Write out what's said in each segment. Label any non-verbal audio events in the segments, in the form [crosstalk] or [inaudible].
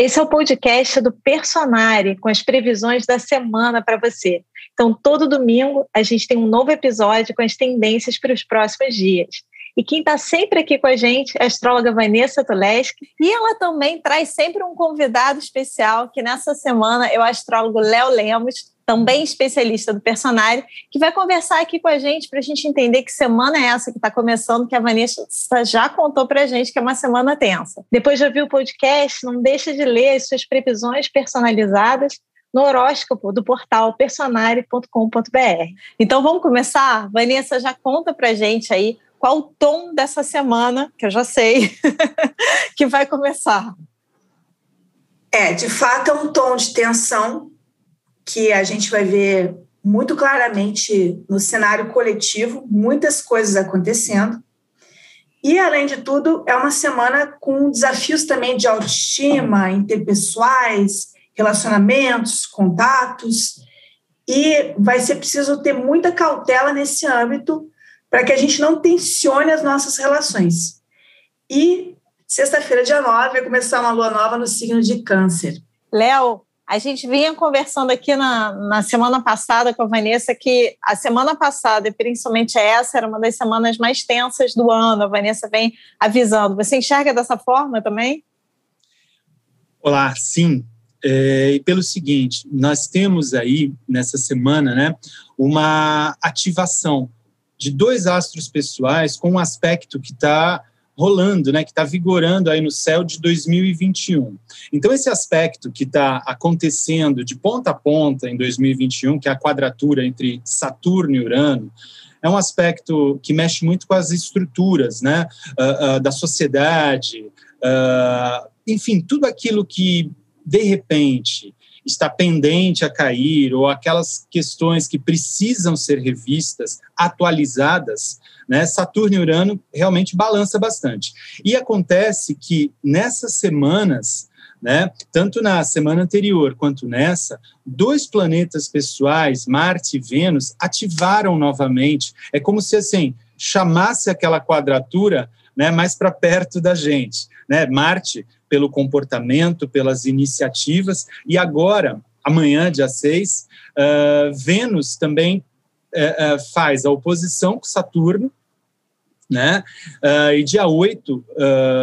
Esse é o podcast do Personare, com as previsões da semana para você. Então, todo domingo a gente tem um novo episódio com as tendências para os próximos dias. E quem está sempre aqui com a gente é a astróloga Vanessa Tuleski. E ela também traz sempre um convidado especial, que nessa semana é o astrólogo Léo Lemos, também especialista do personagem, que vai conversar aqui com a gente para a gente entender que semana é essa que está começando, que a Vanessa já contou para a gente que é uma semana tensa. Depois de ouvir o podcast, não deixa de ler as suas previsões personalizadas no horóscopo do portal personare.com.br. Então vamos começar? Vanessa, já conta para a gente aí qual o tom dessa semana, que eu já sei, [laughs] que vai começar. É, de fato é um tom de tensão, que a gente vai ver muito claramente no cenário coletivo, muitas coisas acontecendo. E, além de tudo, é uma semana com desafios também de autoestima, interpessoais, relacionamentos, contatos. E vai ser preciso ter muita cautela nesse âmbito para que a gente não tensione as nossas relações. E sexta-feira, dia 9, vai começar uma lua nova no signo de Câncer. Léo, a gente vinha conversando aqui na, na semana passada com a Vanessa que a semana passada, e principalmente essa, era uma das semanas mais tensas do ano. A Vanessa vem avisando. Você enxerga dessa forma também? Olá, sim. É, e pelo seguinte, nós temos aí nessa semana, né, uma ativação de dois astros pessoais com um aspecto que está rolando, né, que está vigorando aí no céu de 2021. Então, esse aspecto que está acontecendo de ponta a ponta em 2021, que é a quadratura entre Saturno e Urano, é um aspecto que mexe muito com as estruturas né, uh, uh, da sociedade, uh, enfim, tudo aquilo que, de repente, está pendente a cair, ou aquelas questões que precisam ser revistas, atualizadas, né, Saturno e Urano realmente balança bastante. E acontece que nessas semanas, né, tanto na semana anterior quanto nessa, dois planetas pessoais, Marte e Vênus, ativaram novamente. É como se assim chamasse aquela quadratura né, mais para perto da gente. Né? Marte pelo comportamento, pelas iniciativas, e agora, amanhã, dia 6, uh, Vênus também uh, uh, faz a oposição com Saturno, né? Uh, e dia 8, uh,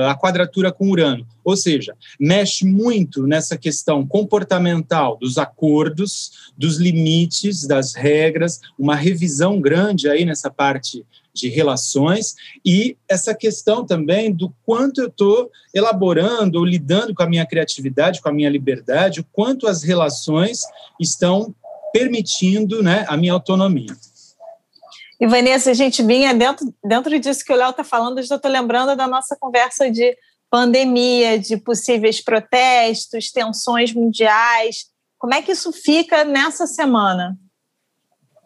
a quadratura com Urano. Ou seja, mexe muito nessa questão comportamental dos acordos, dos limites, das regras, uma revisão grande aí nessa parte de relações e essa questão também do quanto eu estou elaborando ou lidando com a minha criatividade, com a minha liberdade, o quanto as relações estão permitindo né, a minha autonomia. E Vanessa, a gente vinha dentro, dentro disso que o Léo está falando, eu já estou lembrando da nossa conversa de pandemia, de possíveis protestos, tensões mundiais. Como é que isso fica nessa semana?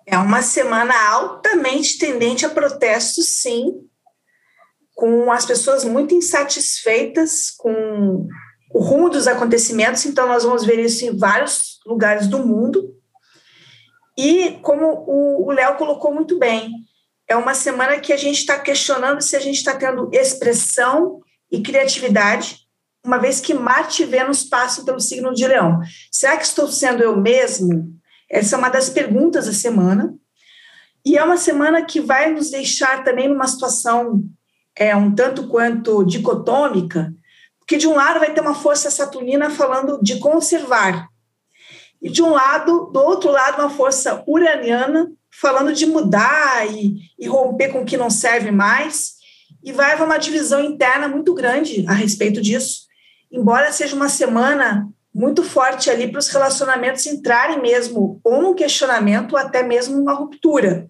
É uma semana altamente tendente a protestos, sim, com as pessoas muito insatisfeitas com o rumo dos acontecimentos. Então, nós vamos ver isso em vários lugares do mundo. E como o Léo colocou muito bem, é uma semana que a gente está questionando se a gente está tendo expressão e criatividade, uma vez que Marte e Vênus passam pelo signo de Leão. Será que estou sendo eu mesmo? Essa é uma das perguntas da semana. E é uma semana que vai nos deixar também numa situação é, um tanto quanto dicotômica, porque de um lado vai ter uma força saturnina falando de conservar, e de um lado, do outro lado, uma força uraniana falando de mudar e, e romper com o que não serve mais, e vai haver uma divisão interna muito grande a respeito disso, embora seja uma semana muito forte ali para os relacionamentos entrarem mesmo ou num questionamento ou até mesmo numa ruptura.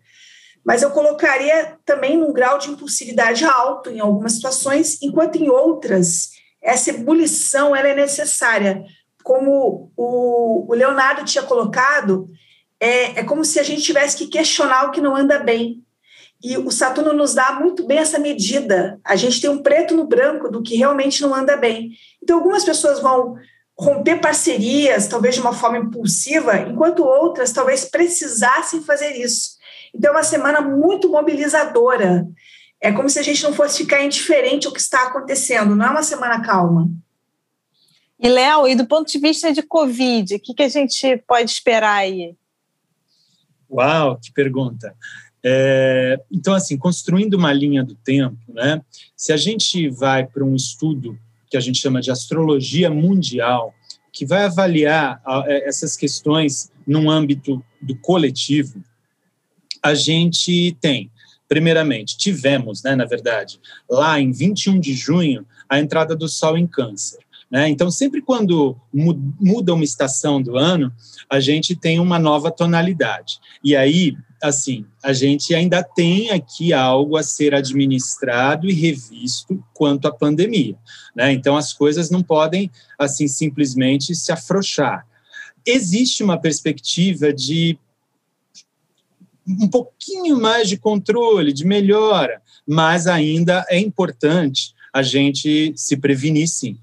Mas eu colocaria também num grau de impulsividade alto em algumas situações, enquanto em outras essa ebulição ela é necessária como o, o Leonardo tinha colocado, é, é como se a gente tivesse que questionar o que não anda bem. E o Saturno nos dá muito bem essa medida. A gente tem um preto no branco do que realmente não anda bem. Então, algumas pessoas vão romper parcerias, talvez de uma forma impulsiva, enquanto outras talvez precisassem fazer isso. Então, é uma semana muito mobilizadora. É como se a gente não fosse ficar indiferente ao que está acontecendo. Não é uma semana calma. E, Léo, e do ponto de vista de Covid, o que, que a gente pode esperar aí? Uau, que pergunta. É, então, assim, construindo uma linha do tempo, né? Se a gente vai para um estudo que a gente chama de astrologia mundial, que vai avaliar é, essas questões num âmbito do coletivo, a gente tem, primeiramente, tivemos, né, na verdade, lá em 21 de junho, a entrada do Sol em Câncer. Né? Então, sempre quando muda uma estação do ano, a gente tem uma nova tonalidade. E aí, assim, a gente ainda tem aqui algo a ser administrado e revisto quanto à pandemia. Né? Então, as coisas não podem, assim, simplesmente se afrouxar. Existe uma perspectiva de um pouquinho mais de controle, de melhora, mas ainda é importante a gente se prevenir, sim.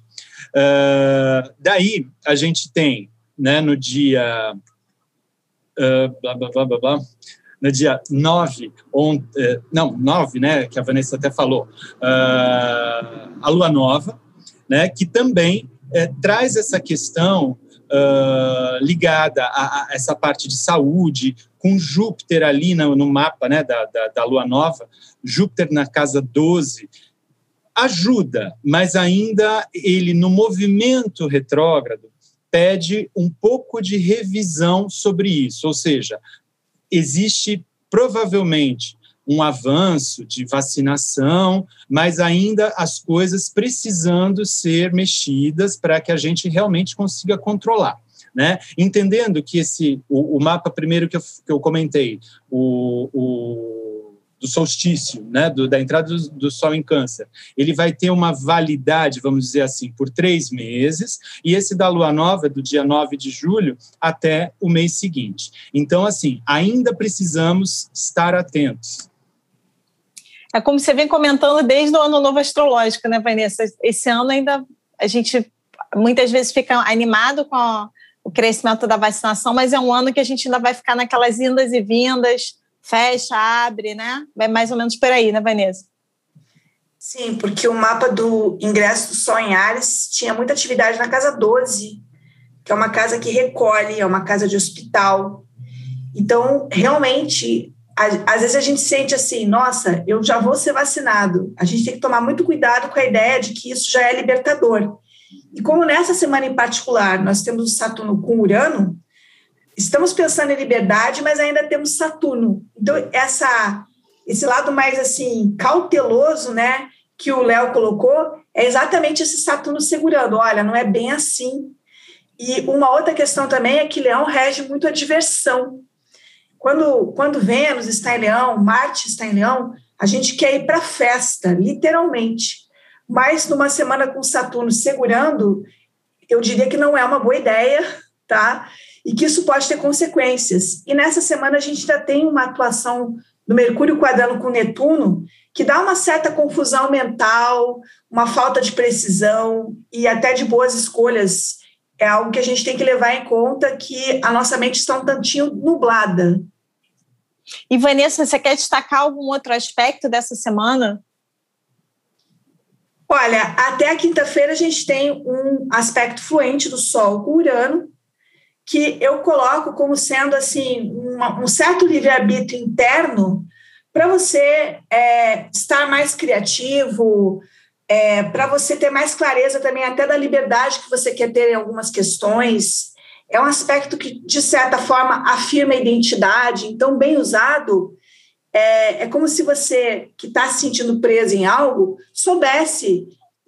Uh, daí, a gente tem, né, no dia. Uh, blá, blá, blá, blá, blá, no dia 9, on, uh, não, 9, né, que a Vanessa até falou, uh, a lua nova, né, que também eh, traz essa questão ligada a, a, essa parte de saúde, com Júpiter ali no, no mapa né, da, da, da lua nova, Júpiter na casa 12, ajuda, mas ainda ele, no movimento retrógrado, pede um pouco de revisão sobre isso, ou seja, existe provavelmente um avanço de vacinação, mas ainda as coisas precisando ser mexidas para que a gente realmente consiga controlar. Né? Entendendo que esse o, o mapa primeiro que eu, que eu comentei, o, o do solstício, né, do, da entrada do, do, Sol em Câncer, ele vai ter uma validade, vamos dizer assim, por três meses, e esse da Lua Nova, do dia 9 de julho até o mês seguinte. Então, assim, ainda precisamos estar atentos. É como você vem comentando desde o Ano Novo Astrológico, né, Vanessa? Esse ano ainda a gente muitas vezes fica animado com a, o crescimento da vacinação, mas é um ano que a gente ainda vai ficar naquelas indas e vindas, fecha, abre, né? É mais ou menos por aí, né, Vanessa? Sim, porque o mapa do ingresso do Sol em Ares tinha muita atividade na casa 12, que é uma casa que recolhe, é uma casa de hospital. Então, realmente, às vezes a gente sente assim, nossa, eu já vou ser vacinado. A gente tem que tomar muito cuidado com a ideia de que isso já é libertador. E como nessa semana em particular nós temos o Saturno com Urano, estamos pensando em liberdade, mas ainda temos Saturno. Então, essa, esse lado mais assim cauteloso, né, que o Léo colocou, é exatamente esse Saturno segurando. Olha, não é bem assim. E uma outra questão também é que Leão rege muito a diversão. Quando, quando Vênus está em Leão, Marte está em Leão, a gente quer ir para a festa, literalmente. Mas numa semana com Saturno segurando, eu diria que não é uma boa ideia, tá? e que isso pode ter consequências. E nessa semana a gente ainda tem uma atuação do Mercúrio quadrando com Netuno que dá uma certa confusão mental, uma falta de precisão e até de boas escolhas. É algo que a gente tem que levar em conta que a nossa mente está um tantinho nublada. E Vanessa, você quer destacar algum outro aspecto dessa semana? Olha, até a quinta-feira a gente tem um aspecto fluente do Sol com Urano, que eu coloco como sendo assim uma, um certo livre-arbítrio interno para você é, estar mais criativo, é, para você ter mais clareza também até da liberdade que você quer ter em algumas questões. É um aspecto que, de certa forma, afirma a identidade. Então, bem usado, é, é como se você, que está se sentindo preso em algo, soubesse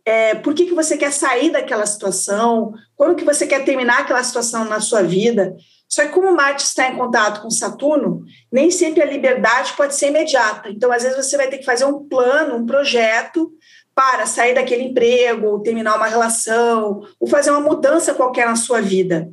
é, por que, que você quer sair daquela situação, quando que você quer terminar aquela situação na sua vida. Só que como Marte está em contato com Saturno, nem sempre a liberdade pode ser imediata. Então, às vezes, você vai ter que fazer um plano, um projeto para sair daquele emprego, ou terminar uma relação, ou fazer uma mudança qualquer na sua vida.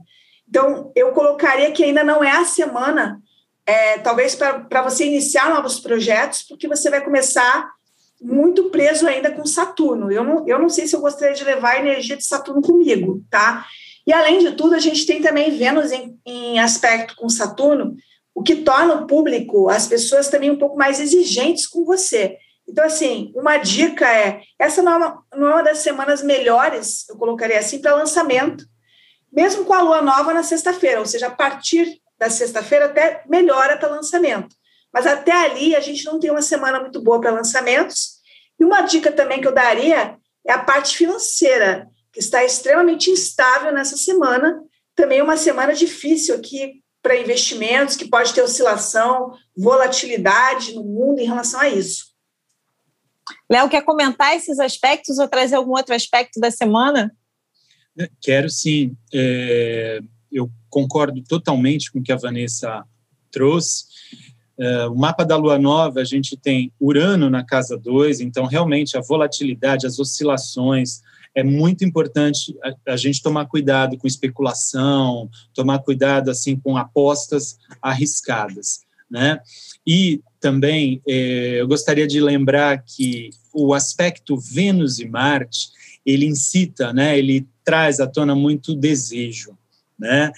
Então, eu colocaria que ainda não é a semana, é, talvez para você iniciar novos projetos, porque você vai começar muito preso ainda com Saturno. Eu não, eu não sei se eu gostaria de levar a energia de Saturno comigo, tá? E além de tudo, a gente tem também Vênus em, em aspecto com Saturno, o que torna o público, as pessoas também um pouco mais exigentes com você. Então, assim, uma dica é: essa não é uma, não é uma das semanas melhores, eu colocaria assim, para lançamento, mesmo com a lua nova na sexta-feira, ou seja, a partir da sexta-feira até melhora para lançamento. Mas até ali a gente não tem uma semana muito boa para lançamentos. E uma dica também que eu daria é a parte financeira, que está extremamente instável nessa semana. Também uma semana difícil aqui para investimentos, que pode ter oscilação, volatilidade no mundo em relação a isso. Léo, quer comentar esses aspectos ou trazer algum outro aspecto da semana? Quero sim. É, eu concordo totalmente com o que a Vanessa trouxe. É, o mapa da lua nova, a gente tem Urano na casa 2, então realmente a volatilidade, as oscilações, é muito importante a, a, gente tomar cuidado com especulação, tomar cuidado assim com apostas arriscadas, né? E também é, eu gostaria de lembrar que o aspecto Vênus e Marte ele incita, né? Ele traz à tona muito desejo, né?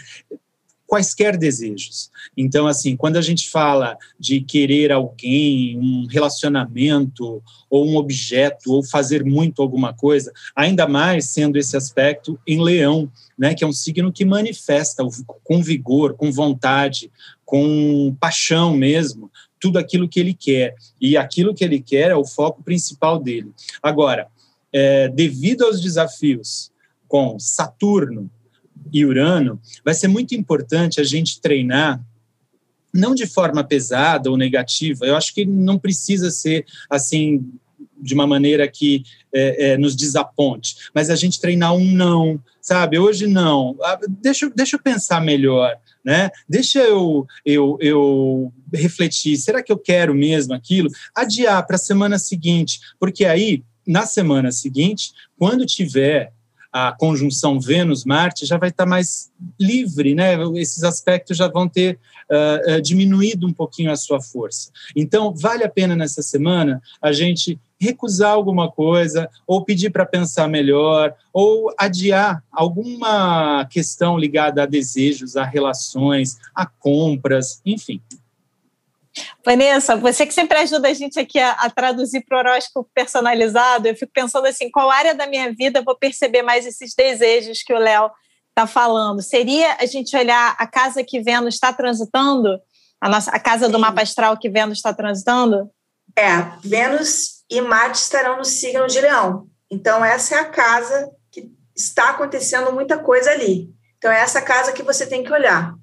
Quaisquer desejos. Então, assim, quando a gente fala de querer alguém, um relacionamento, ou um objeto, ou fazer muito alguma coisa, ainda mais sendo esse aspecto em leão, né, que é um signo que manifesta com vigor, com vontade, com paixão mesmo, tudo aquilo que ele quer. E aquilo que ele quer é o foco principal dele. Agora, é, devido aos desafios com Saturno, e Urano, vai ser muito importante a gente treinar não de forma pesada ou negativa. Eu acho que não precisa ser assim de uma maneira que é, é, nos desaponte, mas a gente treinar um não, sabe? Hoje não. Ah, deixa, deixa eu pensar melhor, né? Deixa eu, eu, eu refletir. Será que eu quero mesmo aquilo? Adiar para a semana seguinte, porque aí na semana seguinte, quando tiver a conjunção Vênus-Marte já vai estar mais livre, né? Esses aspectos já vão ter uh, uh, diminuído um pouquinho a sua força. Então, vale a pena nessa semana a gente recusar alguma coisa, ou pedir para pensar melhor, ou adiar alguma questão ligada a desejos, a relações, a compras, enfim. Vanessa, você que sempre ajuda a gente aqui a, a traduzir para o horóscopo personalizado, eu fico pensando assim, qual área da minha vida eu vou perceber mais esses desejos que o Léo está falando? Seria a gente olhar a casa que Vênus está transitando, a, nossa, a casa do mapa astral que Vênus está transitando? É, Vênus e Marte estarão no signo de Leão. Então, essa é a casa que está acontecendo muita coisa ali. Então, é essa casa que você tem que olhar.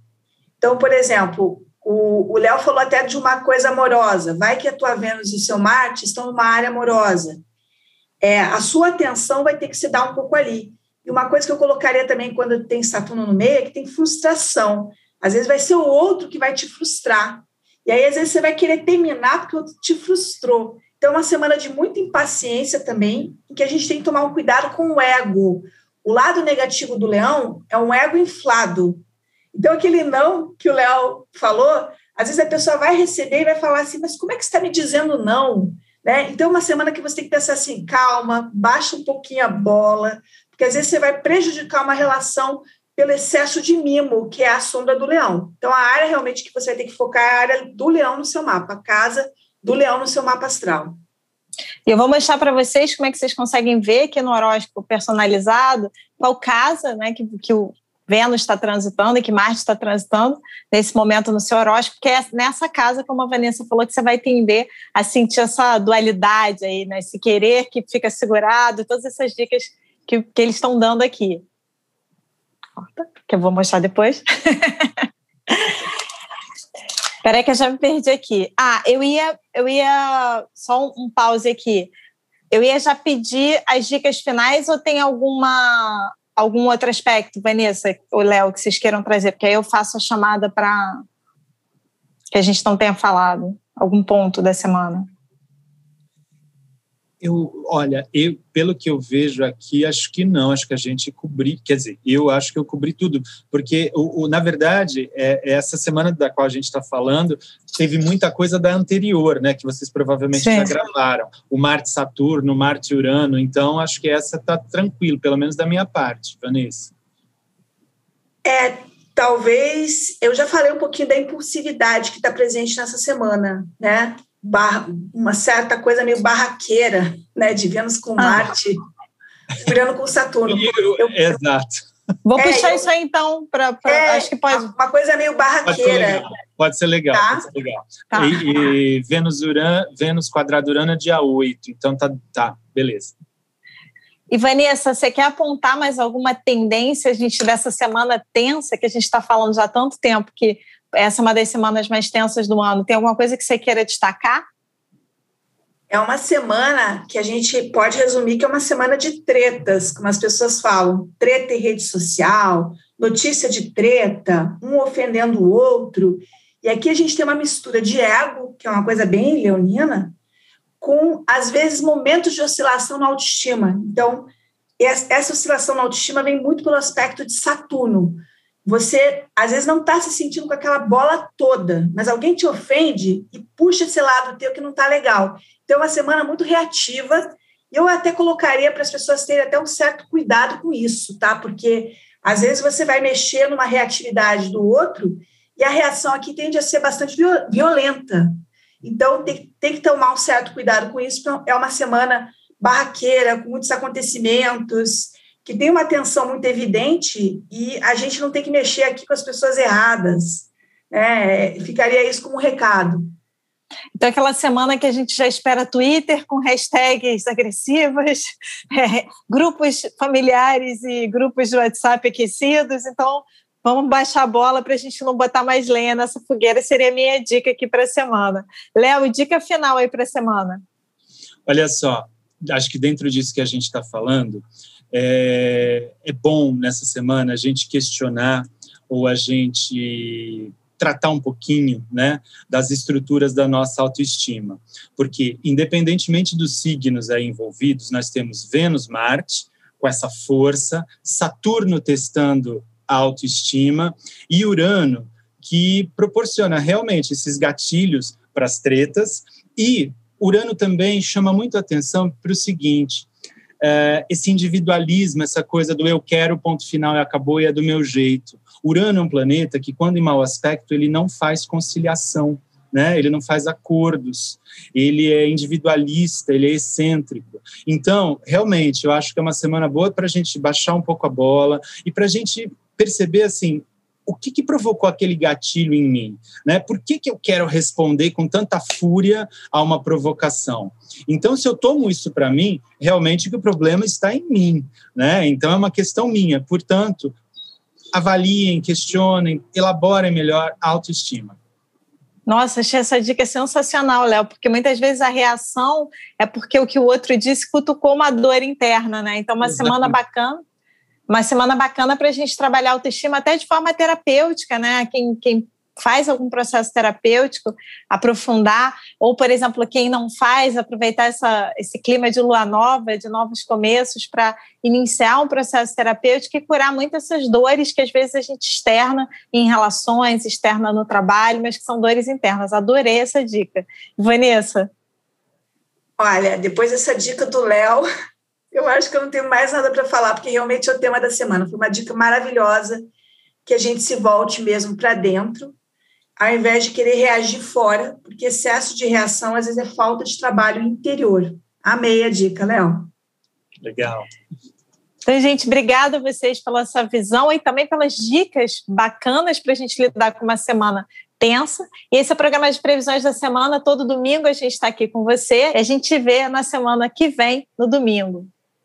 Então, por exemplo, o Léo falou até de uma coisa amorosa. Vai que a tua Vênus e o seu Marte estão numa área amorosa. É, a sua atenção vai ter que se dar um pouco ali. E uma coisa que eu colocaria também quando tem Saturno no meio é que tem frustração. Às vezes vai ser o outro que vai te frustrar. E aí, às vezes, você vai querer terminar porque o outro te frustrou. Então, é uma semana de muita impaciência também, em que a gente tem que tomar um cuidado com o ego. O lado negativo do leão é um ego inflado. Então, aquele não que o Léo falou, às vezes a pessoa vai receber e vai falar assim, mas como é que você está me dizendo não? Né? Então, uma semana que você tem que pensar assim, calma, baixa um pouquinho a bola, porque às vezes você vai prejudicar uma relação pelo excesso de mimo, que é a sombra do leão. Então, a área realmente que você vai ter que focar é a área do leão no seu mapa, a casa do leão no seu mapa astral. Eu vou mostrar para vocês como é que vocês conseguem ver aqui no horóscopo personalizado qual casa né, que, que o, Vênus está transitando e que Marte está transitando nesse momento no seu horóscopo, que é nessa casa, como a Vanessa falou, que você vai tender a sentir essa dualidade aí, né? Esse querer que fica segurado, todas essas dicas que, que eles estão dando aqui. Que eu vou mostrar depois. [laughs] Peraí que eu já me perdi aqui. Ah, eu ia, eu ia só um, pause aqui. Eu ia já pedir as dicas finais ou tem alguma algum outro aspecto, Vanessa, ou Léo, que vocês queiram trazer? Porque aí eu faço a chamada para que a gente não tenha falado, algum ponto da semana. Eu, olha, eu, pelo que eu vejo aqui, acho que não, acho que a gente cobri, quer dizer, eu acho que eu cobri tudo, porque, o, o na verdade, é, é essa semana da qual a gente está falando, teve muita coisa da anterior, né, que vocês provavelmente Sim. já gravaram, o Marte Saturno, Marte Urano, então acho que essa está tranquilo, pelo menos da minha parte, Vanessa. É, talvez, eu já falei um pouquinho da impulsividade que está presente nessa semana, né, bar, uma certa coisa meio barraqueira, né, de Vênus com ah. Marte, Urano com Saturno. Eu, Exato. Vou é, puxar eu, isso aí então, para é, acho que pode. Uma coisa meio barraqueira. Pode ser legal. Pode ser legal. Tá? Ser legal. Tá. E, e, Vênus, Uran, Vênus quadrado Urano é dia 8, então tá, tá, beleza. E Vanessa, você quer apontar mais alguma tendência a gente dessa semana tensa que a gente está falando já há tanto tempo que essa é uma das semanas mais tensas do ano? Tem alguma coisa que você queira destacar? É uma semana que a gente pode resumir que é uma semana de tretas, como as pessoas falam, treta em rede social, notícia de treta, um ofendendo o outro. E aqui a gente tem uma mistura de ego, que é uma coisa bem leonina, com, às vezes, momentos de oscilação na autoestima. Então, essa oscilação na autoestima vem muito pelo aspecto de Saturno. Você, às vezes, não está se sentindo com aquela bola toda, mas alguém te ofende e puxa esse lado teu que não está legal. Então, é uma semana muito reativa. Eu até colocaria para as pessoas terem até um certo cuidado com isso, tá? Porque às vezes você vai mexer numa reatividade do outro e a reação aqui tende a ser bastante violenta. Então, tem, tem que tomar um certo cuidado com isso. É uma semana barraqueira, com muitos acontecimentos, que tem uma tensão muito evidente e a gente não tem que mexer aqui com as pessoas erradas. É, ficaria isso como um recado. Então, aquela semana que a gente já espera Twitter com hashtags agressivas, [laughs] é, grupos familiares e grupos de WhatsApp aquecidos. Então, vamos baixar a bola para a gente não botar mais lenha nessa fogueira. Seria a minha dica aqui para a semana. Léo, dica final aí para a semana. Olha só, acho que dentro disso que a gente está falando, é, é bom nessa semana a gente questionar ou a gente tratar um pouquinho né, das estruturas da nossa autoestima. Porque, independentemente dos signos aí envolvidos, nós temos Vênus-Marte, com essa força, Saturno testando a autoestima e Urano, que proporciona realmente esses gatilhos para as tretas. E Urano também chama muito atenção para o seguinte: é, esse individualismo, essa coisa do eu quero, ponto final e acabou e é do meu jeito. Urano é um planeta que, quando em mau aspecto, ele não faz conciliação, né? ele não faz acordos, ele é individualista, ele é excêntrico. Então, realmente, eu acho que é uma semana boa para a gente baixar um pouco a bola e para a gente perceber assim o que, que, provocou aquele gatilho em mim? Né? Por que, que eu quero responder com tanta fúria a uma provocação? Então, se eu tomo isso para mim, realmente que o problema está em mim. Né? Então, é uma questão minha. Portanto, avaliem, questionem, elaborem melhor a autoestima. Nossa, achei essa dica sensacional, Léo, porque muitas vezes a reação é porque o que o outro disse cutucou uma dor interna, né? Então, uma Exatamente. semana bacana, uma semana bacana para a gente trabalhar autoestima até de forma terapêutica, né? Quem, quem faz algum processo terapêutico, aprofundar, ou, por exemplo, quem não faz, aproveitar essa, esse clima de lua nova, de novos começos, para iniciar um processo terapêutico e curar muitas essas dores que às vezes a gente externa em relações, externa no trabalho, mas que são dores internas. Adorei essa dica. Vanessa? Olha, depois dessa dica do Léo, eu acho que eu não tenho mais nada para falar, porque realmente é o tema da semana. Foi uma dica maravilhosa que a gente se volte mesmo para dentro ao invés de querer reagir fora, porque excesso de reação às vezes é falta de trabalho interior. Amei a dica, Léo. Legal. Então, gente, obrigada a vocês pela sua visão e também pelas dicas bacanas para a gente lidar com uma semana tensa. E esse é o programa de previsões da semana. Todo domingo a gente está aqui com você. E a gente vê na semana que vem, no domingo.